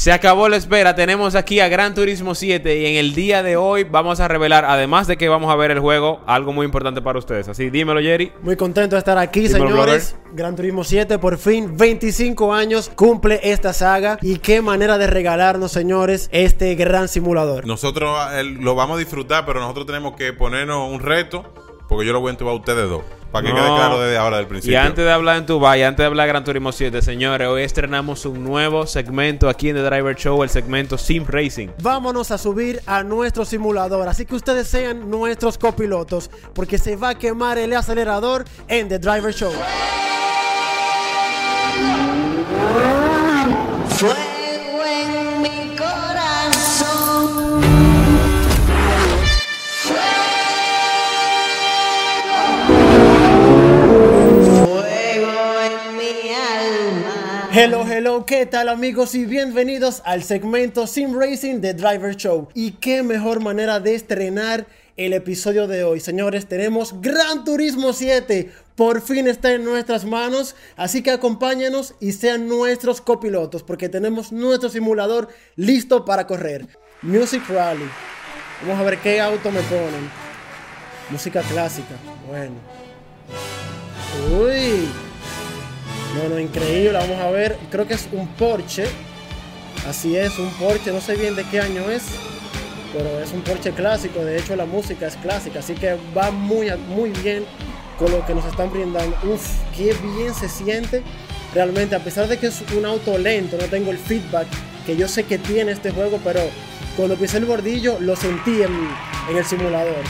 Se acabó la espera, tenemos aquí a Gran Turismo 7 y en el día de hoy vamos a revelar, además de que vamos a ver el juego, algo muy importante para ustedes. Así, dímelo Jerry. Muy contento de estar aquí, Dímelo, señores. Gran Turismo 7, por fin, 25 años cumple esta saga. Y qué manera de regalarnos, señores, este gran simulador. Nosotros eh, lo vamos a disfrutar, pero nosotros tenemos que ponernos un reto, porque yo lo voy a entubar a ustedes dos. Para que No. quede claro desde ahora del Y principio. antes de hablar en tu y antes de hablar de Gran Turismo 7, señores, hoy estrenamos un nuevo segmento aquí en The Driver Show, el segmento Sim Racing. Vámonos a subir a nuestro simulador. Así que ustedes sean nuestros copilotos, porque se va a quemar el acelerador en The Driver Show. Fuego en mi corazón. Hello, hello, ¿qué tal amigos? Y bienvenidos al segmento Sim Racing de Driver Show. Y qué mejor manera de estrenar el episodio de hoy. Señores, tenemos Gran Turismo 7. Por fin está en nuestras manos. Así que acompáñenos y sean nuestros copilotos. Porque tenemos nuestro simulador listo para correr. Music Rally. Vamos a ver qué auto me ponen. Música clásica. Bueno. Uy. No, no, increíble. Vamos a ver. Creo que es un Porsche. Así es, un Porsche. No sé bien de qué año es. Pero es un Porsche clásico. De hecho, la música es clásica. Así que va muy, muy bien con lo que nos están brindando. Uf, qué bien se siente. Realmente, a pesar de que es un auto lento, no tengo el feedback que yo sé que tiene este juego. Pero cuando pisé el bordillo, lo sentí en, en el simulador.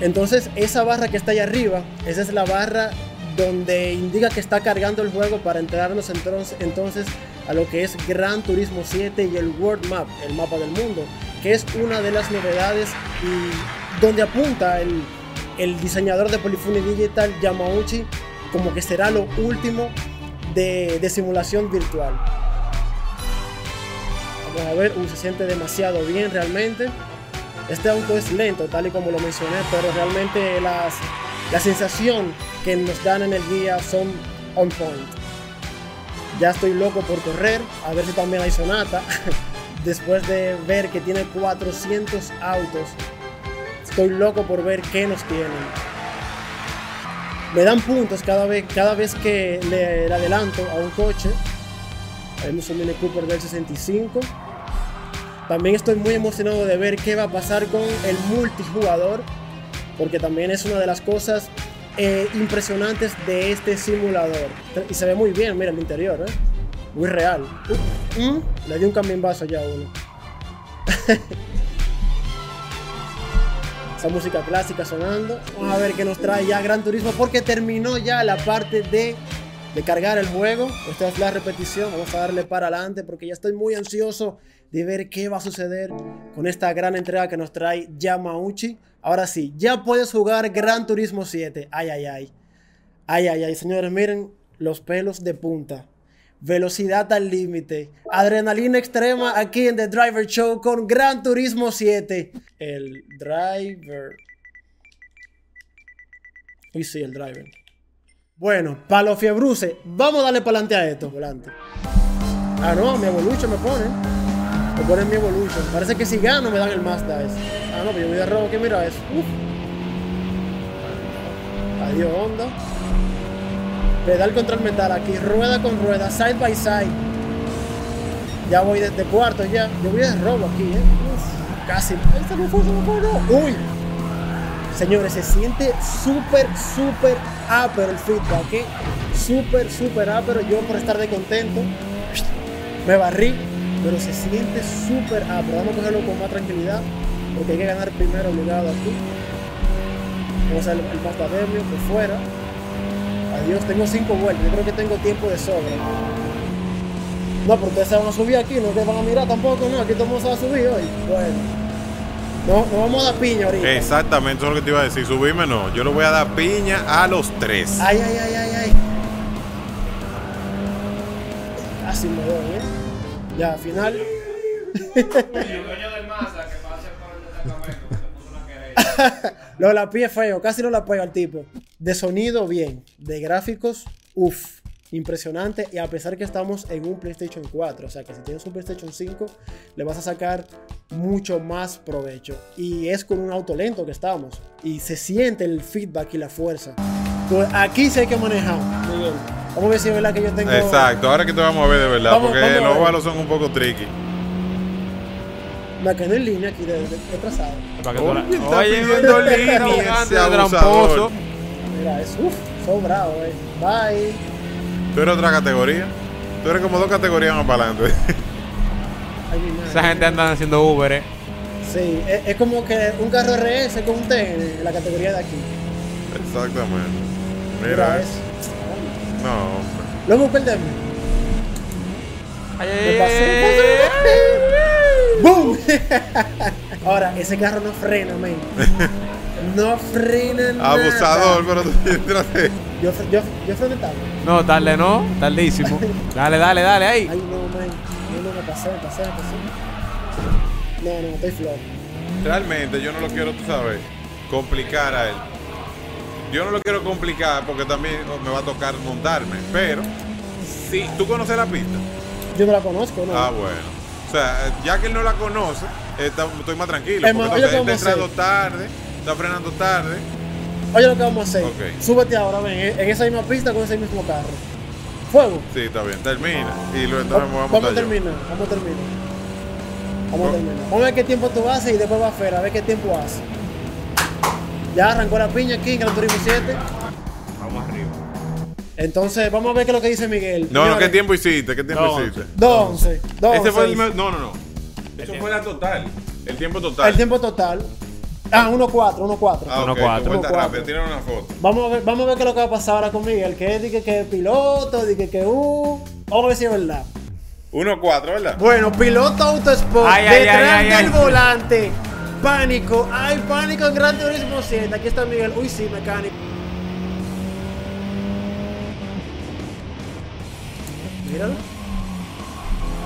Entonces, esa barra que está ahí arriba, esa es la barra donde indica que está cargando el juego para enterarnos entonces, entonces a lo que es Gran Turismo 7 y el World Map, el mapa del mundo, que es una de las novedades y donde apunta el, el diseñador de Polyphony Digital, Yamauchi, como que será lo último de, de simulación virtual. Vamos a ver, uh, se siente demasiado bien realmente. Este auto es lento, tal y como lo mencioné, pero realmente las, la sensación que nos dan en el guía son on point. Ya estoy loco por correr, a ver si también hay sonata. Después de ver que tiene 400 autos, estoy loco por ver qué nos tienen. Me dan puntos cada vez, cada vez que le, adelanto a un coche. Tenemos un Mini Cooper del 65. También estoy muy emocionado de ver qué va a pasar con el multijugador, porque también es una de las cosas eh, impresionantes de este simulador. Y se ve muy bien, mira el interior, ¿eh? muy real. Uh, mm, le di un cambiazo ya a uno. Esa música clásica sonando. Vamos a ver qué nos trae ya Gran Turismo, porque terminó ya la parte de, de cargar el juego. Esta es la repetición. Vamos a darle para adelante, porque ya estoy muy ansioso de ver qué va a suceder con esta gran entrega que nos trae Yamauchi. Ahora sí, ya puedes jugar Gran Turismo 7. Ay, ay, ay. Ay, ay, ay, señores, miren los pelos de punta. Velocidad al límite. Adrenalina extrema aquí en The Driver Show con Gran Turismo 7. El driver. Uy, sí, el driver. Bueno, para los fiebruces, vamos a darle para adelante a esto. Volante. Ah, no, mi evolution me pone. Me ponen mi evolution. Parece que si gano me dan el Mazda ese. Ah, no, pero yo voy de robo. ¿Qué mira eso? Uf. Adiós, Honda. Pedal contra el metal aquí, rueda con rueda, side by side. Ya voy desde cuarto ya. Yo voy de robo aquí, eh. Uf, casi. Este no fue, no fue, no. Uy. Señores, se siente súper, súper ápero el feedback, ¿eh? Súper, súper ápero. Yo por estar de contento me barrí, pero se siente súper ápero. Vamos a cogerlo con más tranquilidad, porque hay que ganar primero obligado aquí. Vamos a hacer el Demio por fuera. Adiós, tengo cinco vueltas. Yo creo que tengo tiempo de sobra. No, pero ustedes se van a subir aquí, no te van a mirar tampoco, no. Aquí todo se va a subir hoy. Bueno. No, no vamos a dar piña ahorita. Exactamente, eso es lo que te iba a decir. Subirme no. Yo le voy a dar piña a los tres. Ay, ay, ay, ay, ay. Casi me doy, ¿eh? Ya, final. Lo de la pie feo, casi no la pego al tipo. De sonido, bien. De gráficos, uff. Impresionante y a pesar que estamos en un PlayStation 4, o sea que si tienes un PlayStation 5 le vas a sacar mucho más provecho y es con un auto lento que estamos y se siente el feedback y la fuerza. Pues aquí sí hay que manejar, Miguel. Vamos a ver si es verdad que yo tengo... Exacto, ahora que te vamos a ver de verdad, Vamos- porque vamos los ovalos son un poco tricky. Me quedé en línea aquí de, de, de trazado. La- Oye, pidiendo línea, tramposo. Mira, es uff, sobrado, eh. Bye. Tú eres otra categoría. Tú eres como dos categorías más para adelante. Esa gente anda haciendo Uber, eh. Sí, es, es como que un carro RS con un T en la categoría de aquí. Exactamente. Mira, Mira, eso. no, hombre. Luego perdemos. Ay, Me pasé. ¡Boom! Ahora, ese carro no frena, man. No frena nada. Abusador, pero tú. Yo, yo, yo frené tarde. No, tarde no, tardísimo. Dale, dale, dale, ahí. Ay, no, man. No, no, me pasé, me pasé, me pasé. No, no, estoy flojo. Realmente yo no lo quiero, tú sabes, complicar a él. Yo no lo quiero complicar porque también me va a tocar montarme. Pero, si tú conoces la pista. Yo no la conozco, ¿no? Ah, bueno. O sea, ya que él no la conoce, está- estoy más tranquilo. Es Porque más, oye, entonces él ¿cómo está entrando tarde, está frenando tarde. Oye, lo que vamos a hacer. Ok. Súbete ahora, ven, en esa misma pista con ese mismo carro. Fuego. Sí, está bien, termina. Y luego entonces Vamos, vamos montar a terminar, vamos a terminar. Vamos a terminar. Vamos a ver qué tiempo tú haces y después va a Fer, a ver qué tiempo hace. Ya arrancó la piña aquí en Gran Turismo 7. Vamos arriba. Entonces, vamos a ver qué es lo que dice Miguel. No, no, ¿qué tiempo hiciste? ¿Qué tiempo hiciste? 2-11. 2 Ese fue el. No, no, no. Eso fue la total. El tiempo total. El tiempo total. Ah, 1-4, 1-4. Ah, Uno ok, cuatro. cuenta Uno rápido, cuatro. tira una foto. Vamos, a ver, vamos a ver qué es lo que va a pasar ahora con Miguel. Que es que, que piloto, de que, que uh. Vamos a ver si es verdad. 1-4, ¿verdad? Bueno, piloto autosport, Ay, detrás ay, ay, del ay. volante. Pánico, hay pánico en Gran Turismo 7. Aquí está Miguel. Uy, sí, mecánico. Míralo.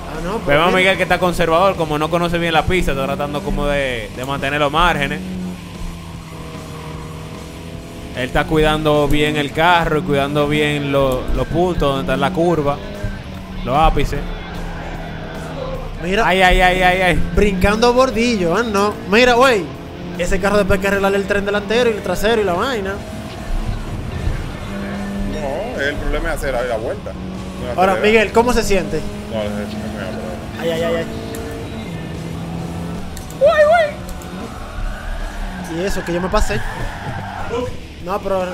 Ah, no, pero Vemos a. Miguel que está conservador, como no conoce bien la pista, está tratando como de, de mantener los márgenes. Él está cuidando bien el carro y cuidando bien lo- los puntos donde está la curva, los ápices. Mira, Ay, ay, ay, ay, ay. brincando bordillo, ah, no. Mira, güey. Ese carro después hay que arreglarle el tren delantero y el trasero y la vaina. No, el problema es hacer la vuelta. No Ahora. Miguel, ¿cómo se siente? No, es. Ay, ay, ay, ay. Y eso, que yo me pasé. No, pero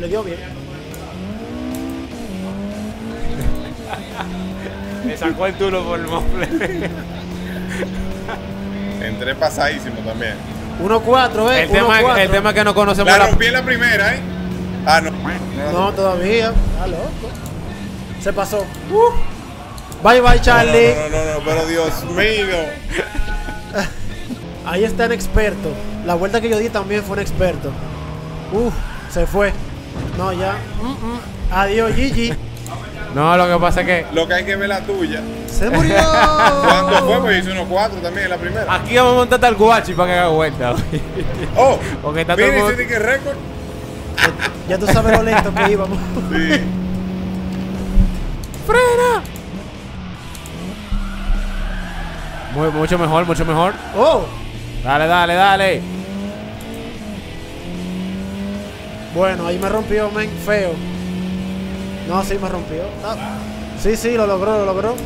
le dio bien. Me sacó el tulo por el mofle. Entré pasadísimo también. 1-4, ¿eh? El tema, 1-4. el tema es que no conocemos La la, rompí en la primera, ¿eh? Ah, no. No, todavía. Está loco. Se pasó. Uh. Bye, bye, Charlie. No, no, no, no, pero Dios mío. Ahí está un experto. La vuelta que yo di también fue un experto. Uf, se fue. No, ya. Mm, mm. Adiós, Gigi. No, lo que pasa es que Lo que hay que ver la tuya. Se murió. ¿Cuánto fue? Pues hice unos cuatro también en la primera. aquí vamos a montar al guachi para que haga vuelta. Oh, Porque está todo mundo- que récord. Ya tú sabes lo lento que íbamos. Sí. ¡Frena! Muy, mucho mejor, mucho mejor. Oh, Dale, dale, dale. Bueno, ahí me rompió, men, feo. No, sí me rompió. Ah, Sí, sí, lo logró, lo logró.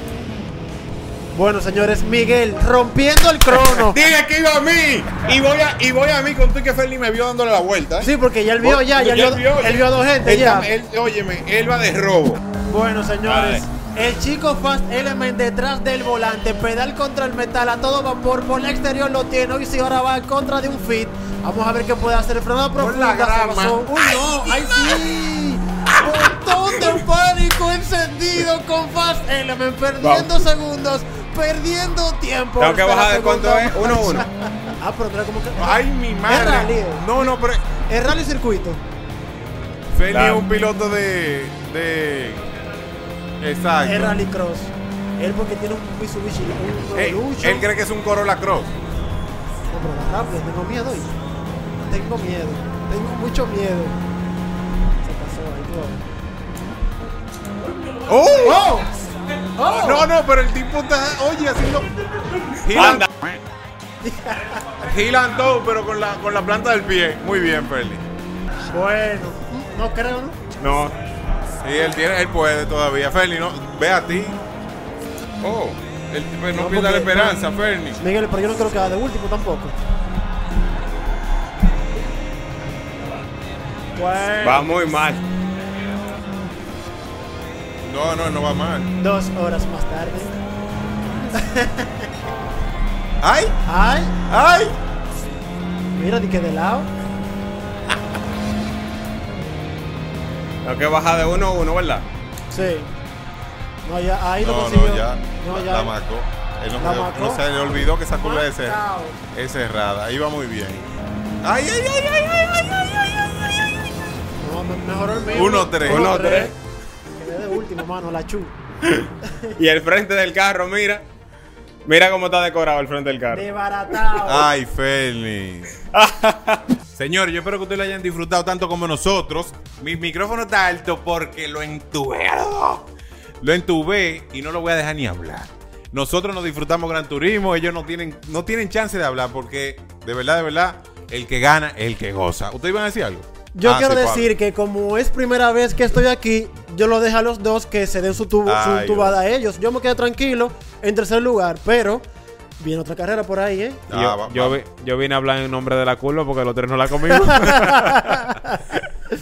Bueno, señores, Miguel rompiendo el crono. Dije que iba a mí. Y voy a, y voy a mí con tú que Ferni me vio dándole la vuelta. ¿eh? Sí, porque ya él vio, ya, ya, él vio, él vio a dos gente Él ya. él- óyeme, él va de robo. Bueno, señores, el chico Fast Element detrás del volante, pedal contra el metal a todo vapor, por el exterior lo tiene, hoy sí ahora va en contra de un fit. Vamos a ver qué puede hacer el frenado profundo. la se grama. pasó. Uy, no, ay sí. Botón de pánico encendido con Fast Element, perdiendo segundos, perdiendo tiempo. Tengo que bajar de cuánto es, uno, uno. marcha. Ah, pero mira como que. Ay, mi Es madre. rally, eh. No, no, pero. Es rally circuito. Claro. es un piloto de. de. Exacto. Es rally cross. Él porque tiene un Mitsubishi, un Él, cree que es un Corolla Cross. No, pero rápido, tengo miedo hoy. Tengo miedo, tengo mucho miedo. Se pasó ahí todo. ¡Oh! ¡Oh! ¡Oh! No, no, pero el tipo está, oye, haciendo. Anda. gilan todo, pero con la, con la planta del pie. Muy bien, Fernie. Bueno, no creo, ¿no? No. Sí, él tiene, él puede todavía. Fernie, no, ve a ti. Oh, él, no, No, pierda la esperanza, Fernie. Miguel, pero yo no creo que haga de último tampoco. Bueno. Va muy mal. No, no, no va mal. Dos horas más tarde. ¡Ay! ¡Ay! ¡Ay! Mira, de que de lado. Lo que baja de 1-1, uno, uno, ¿verdad? Sí. No, ya, ahí no, lo consiguió. No, ya. No, ya. La, la no, no, se le olvidó que esa curva es, cerrada. Ahí va muy bien. ¡Ay, ay, ay, ay, ay, ay, ay, ay! ay. No, me- mejoró el tres. Uno, tres. Quedé de último, mano, la chu. Y el frente del carro, mira. Mira cómo está decorado el frente del carro. Desbaratado. Ay, Fernie. Señor, yo espero que ustedes lo hayan disfrutado tanto como nosotros. Mi micrófono está alto porque lo entubé. a los dos. Lo entubé y no lo voy a dejar ni hablar. Nosotros nos disfrutamos Gran Turismo, ellos no tienen, no tienen chance de hablar porque de verdad, de verdad, el que gana es el que goza. ¿Ustedes iban a decir algo? Yo Ah, quiero sí, Pablo. decir que como es primera vez que estoy aquí, yo lo dejo a los dos que se den su, tubo, su tubada a ellos. Yo me quedé tranquilo en tercer lugar, pero viene otra carrera por ahí, ¿eh? Ah, yo, va- yo, va. vi- yo vine a hablar en nombre de la curva porque los tres no la comimos.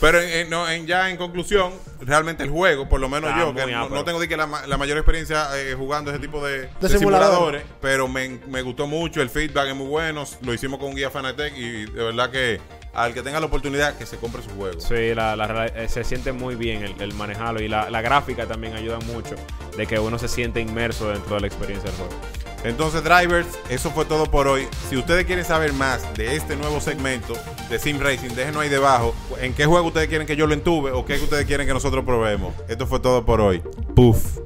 Pero en- en- no, en- ya en conclusión, realmente el juego, por lo menos Está yo, que no, no tengo de que la, ma- la mayor experiencia eh, jugando ese tipo de, de simuladores. simuladores, pero me, me gustó mucho, el feedback es muy bueno, lo hicimos con un guía Fanatec y de verdad que al que tenga la oportunidad que se compre su juego. Sí, la, eh, se siente muy bien el, el manejarlo y la, la gráfica también ayuda mucho de que uno se siente inmerso dentro de la experiencia del juego. Entonces, drivers, eso fue todo por hoy. Si ustedes quieren saber más de este nuevo segmento de Sim Racing, déjenos ahí debajo en qué juego ustedes quieren que yo lo entube o qué ustedes quieren que nosotros probemos. Esto fue todo por hoy. Puff.